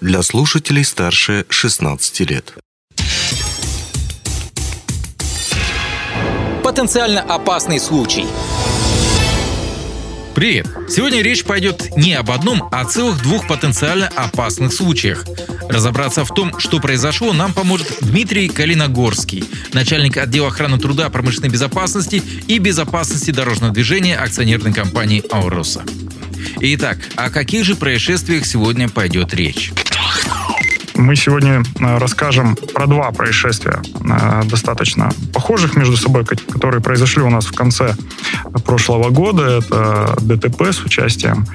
для слушателей старше 16 лет. Потенциально опасный случай. Привет! Сегодня речь пойдет не об одном, а о целых двух потенциально опасных случаях. Разобраться в том, что произошло, нам поможет Дмитрий Калиногорский, начальник отдела охраны труда, промышленной безопасности и безопасности дорожного движения акционерной компании «Ауроса». Итак, о каких же происшествиях сегодня пойдет речь? Мы сегодня э, расскажем про два происшествия, э, достаточно похожих между собой, которые произошли у нас в конце прошлого года. Это ДТП с участием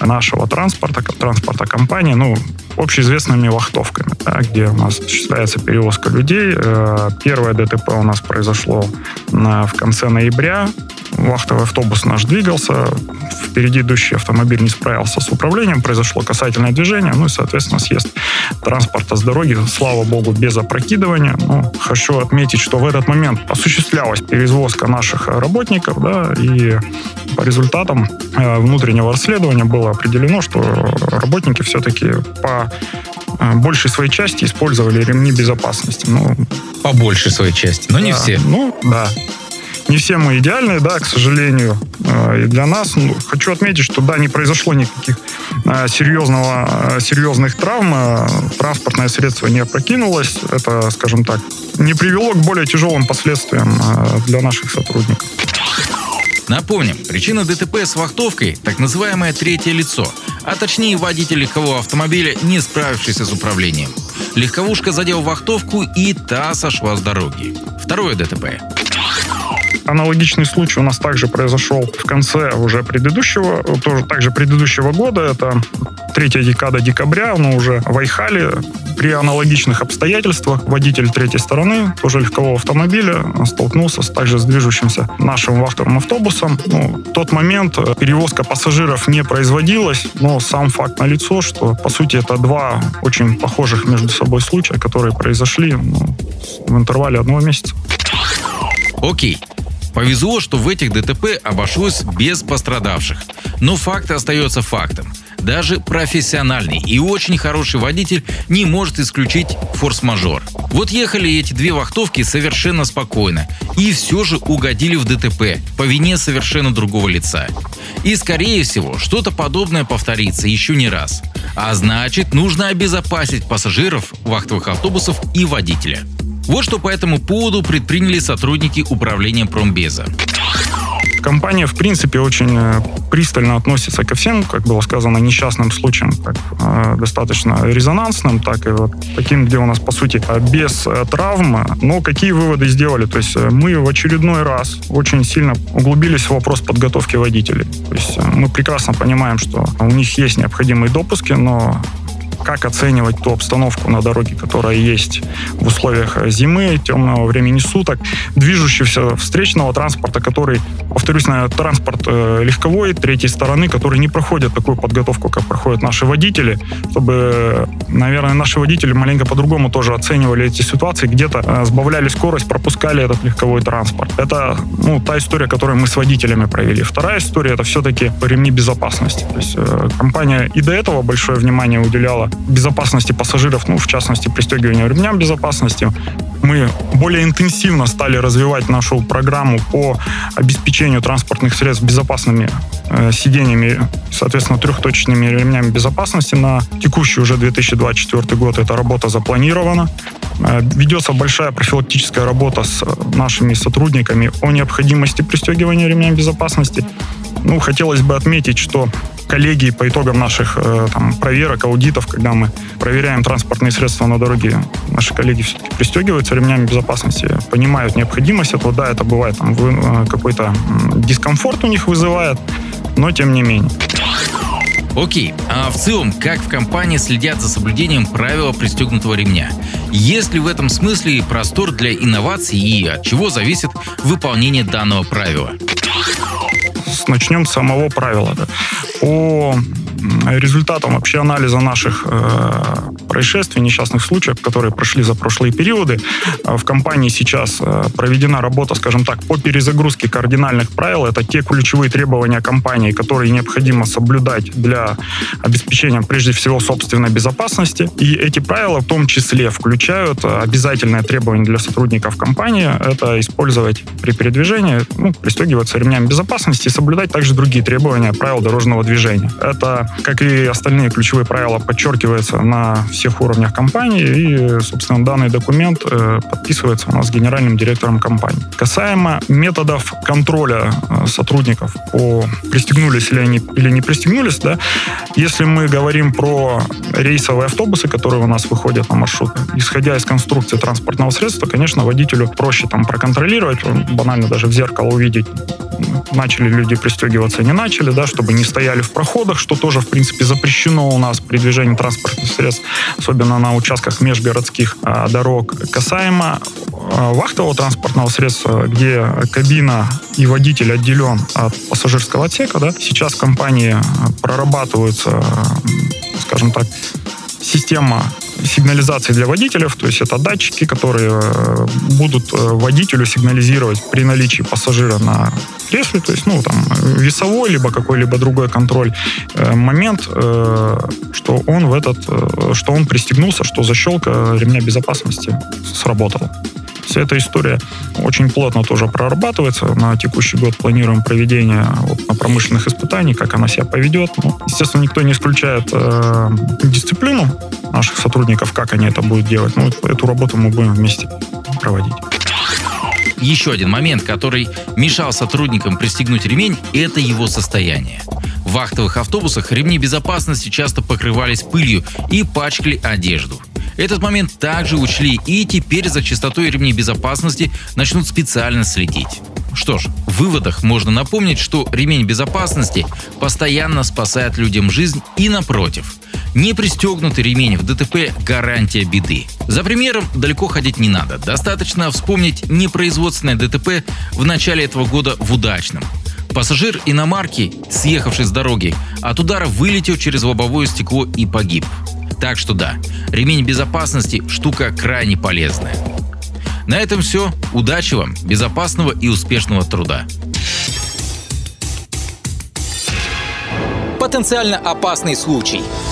нашего транспорта, транспорта компании, ну, общеизвестными вахтовками, да, где у нас осуществляется перевозка людей. Э, первое ДТП у нас произошло в конце ноября. Вахтовый автобус наш двигался, впереди идущий автомобиль не справился с управлением, произошло касательное движение, ну и, соответственно, съезд транспорта с дороги, слава богу, без опрокидывания. Ну, хочу отметить, что в этот момент осуществлялась перевозка наших работников, да, и по результатам э, внутреннего расследования было определено, что работники все-таки по э, большей своей части использовали ремни безопасности. Ну, по большей своей части, но не да, все. Ну, да. Не все мы идеальные, да, к сожалению. Э, и для нас, ну, хочу отметить, что, да, не произошло никаких э, серьезного, э, серьезных травм. Транспортное средство не опрокинулось. Это, скажем так, не привело к более тяжелым последствиям для наших сотрудников. Напомним, причина ДТП с вахтовкой – так называемое третье лицо, а точнее водитель легкового автомобиля, не справившийся с управлением. Легковушка задел вахтовку и та сошла с дороги. Второе ДТП. Аналогичный случай у нас также произошел в конце уже предыдущего, тоже также предыдущего года. Это третья декада декабря, но уже в Айхале при аналогичных обстоятельствах водитель третьей стороны, тоже легкового автомобиля, столкнулся с, также с движущимся нашим вахтовым автобусом. Ну, в тот момент перевозка пассажиров не производилась, но сам факт налицо, что, по сути, это два очень похожих между собой случая, которые произошли ну, в интервале одного месяца. Окей. Повезло, что в этих ДТП обошлось без пострадавших. Но факт остается фактом. Даже профессиональный и очень хороший водитель не может исключить форс-мажор. Вот ехали эти две вахтовки совершенно спокойно и все же угодили в ДТП по вине совершенно другого лица. И скорее всего, что-то подобное повторится еще не раз. А значит, нужно обезопасить пассажиров вахтовых автобусов и водителя. Вот что по этому поводу предприняли сотрудники управления промбеза. Компания, в принципе, очень э, пристально относится ко всем, как было сказано, несчастным случаям, как э, достаточно резонансным, так и вот таким, где у нас, по сути, без э, травм. Но какие выводы сделали? То есть э, мы в очередной раз очень сильно углубились в вопрос подготовки водителей. То есть э, мы прекрасно понимаем, что у них есть необходимые допуски, но как оценивать ту обстановку на дороге, которая есть в условиях зимы, темного времени суток, движущегося встречного транспорта, который, повторюсь, на транспорт э, легковой третьей стороны, который не проходит такую подготовку, как проходят наши водители, чтобы, наверное, наши водители маленько по-другому тоже оценивали эти ситуации, где-то э, сбавляли скорость, пропускали этот легковой транспорт. Это ну, та история, которую мы с водителями провели. Вторая история — это все-таки ремни безопасности. То есть э, компания и до этого большое внимание уделяла безопасности пассажиров, ну, в частности, пристегивания ремням безопасности. Мы более интенсивно стали развивать нашу программу по обеспечению транспортных средств безопасными э, сиденьями, соответственно, трехточечными ремнями безопасности на текущий уже 2024 год. Эта работа запланирована. Э, ведется большая профилактическая работа с нашими сотрудниками о необходимости пристегивания ремнями безопасности. Ну, хотелось бы отметить, что коллеги по итогам наших э, там, проверок, аудитов, когда мы проверяем транспортные средства на дороге, наши коллеги все-таки пристегиваются ремнями безопасности, понимают необходимость этого. Да, это бывает там, э, какой-то дискомфорт у них вызывает, но тем не менее. Окей, а в целом, как в компании следят за соблюдением правила пристегнутого ремня? Есть ли в этом смысле простор для инноваций и от чего зависит выполнение данного правила? Начнем с самого правила. Да. По результатам вообще анализа наших э, происшествий, несчастных случаев, которые прошли за прошлые периоды. А в компании сейчас э, проведена работа, скажем так, по перезагрузке кардинальных правил. Это те ключевые требования компании, которые необходимо соблюдать для обеспечения, прежде всего, собственной безопасности. И эти правила в том числе включают обязательное требование для сотрудников компании. Это использовать при передвижении, ну, пристегиваться ремнями безопасности и соблюдать также другие требования правил дорожного движения. Это, как и остальные ключевые правила, подчеркивается на всех уровнях компании, и, собственно, данный документ э, подписывается у нас генеральным директором компании. Касаемо методов контроля э, сотрудников по пристегнулись ли они или не пристегнулись, да, если мы говорим про рейсовые автобусы, которые у нас выходят на маршрут, исходя из конструкции транспортного средства, конечно, водителю проще там проконтролировать, банально даже в зеркало увидеть, начали люди пристегиваться, не начали, да, чтобы не стояли в проходах, что тоже, в принципе, запрещено у нас при движении транспортных средств, особенно на участках межгородских а, дорог. Касаемо а, вахтового транспортного средства, где кабина и водитель отделен от пассажирского отсека, да, сейчас компании прорабатываются, скажем так, система сигнализации для водителей, то есть это датчики, которые э, будут э, водителю сигнализировать при наличии пассажира на кресле, то есть, ну, там, весовой, либо какой-либо другой контроль, э, момент, что он в этот, что он пристегнулся, что защелка ремня безопасности сработала. Вся эта история очень плотно тоже прорабатывается. На текущий год планируем проведение вот, на промышленных испытаний, как она себя поведет. Ну, естественно, никто не исключает э, дисциплину наших сотрудников, как они это будут делать. Ну, эту работу мы будем вместе проводить. Еще один момент, который мешал сотрудникам пристегнуть ремень, это его состояние. В вахтовых автобусах ремни безопасности часто покрывались пылью и пачкали одежду. Этот момент также учли и теперь за частотой ремней безопасности начнут специально следить. Что ж, в выводах можно напомнить, что ремень безопасности постоянно спасает людям жизнь и напротив. Не пристегнутый ремень в ДТП – гарантия беды. За примером далеко ходить не надо. Достаточно вспомнить непроизводственное ДТП в начале этого года в Удачном. Пассажир иномарки, съехавший с дороги, от удара вылетел через лобовое стекло и погиб. Так что да, ремень безопасности – штука крайне полезная. На этом все. Удачи вам, безопасного и успешного труда. Потенциально опасный случай –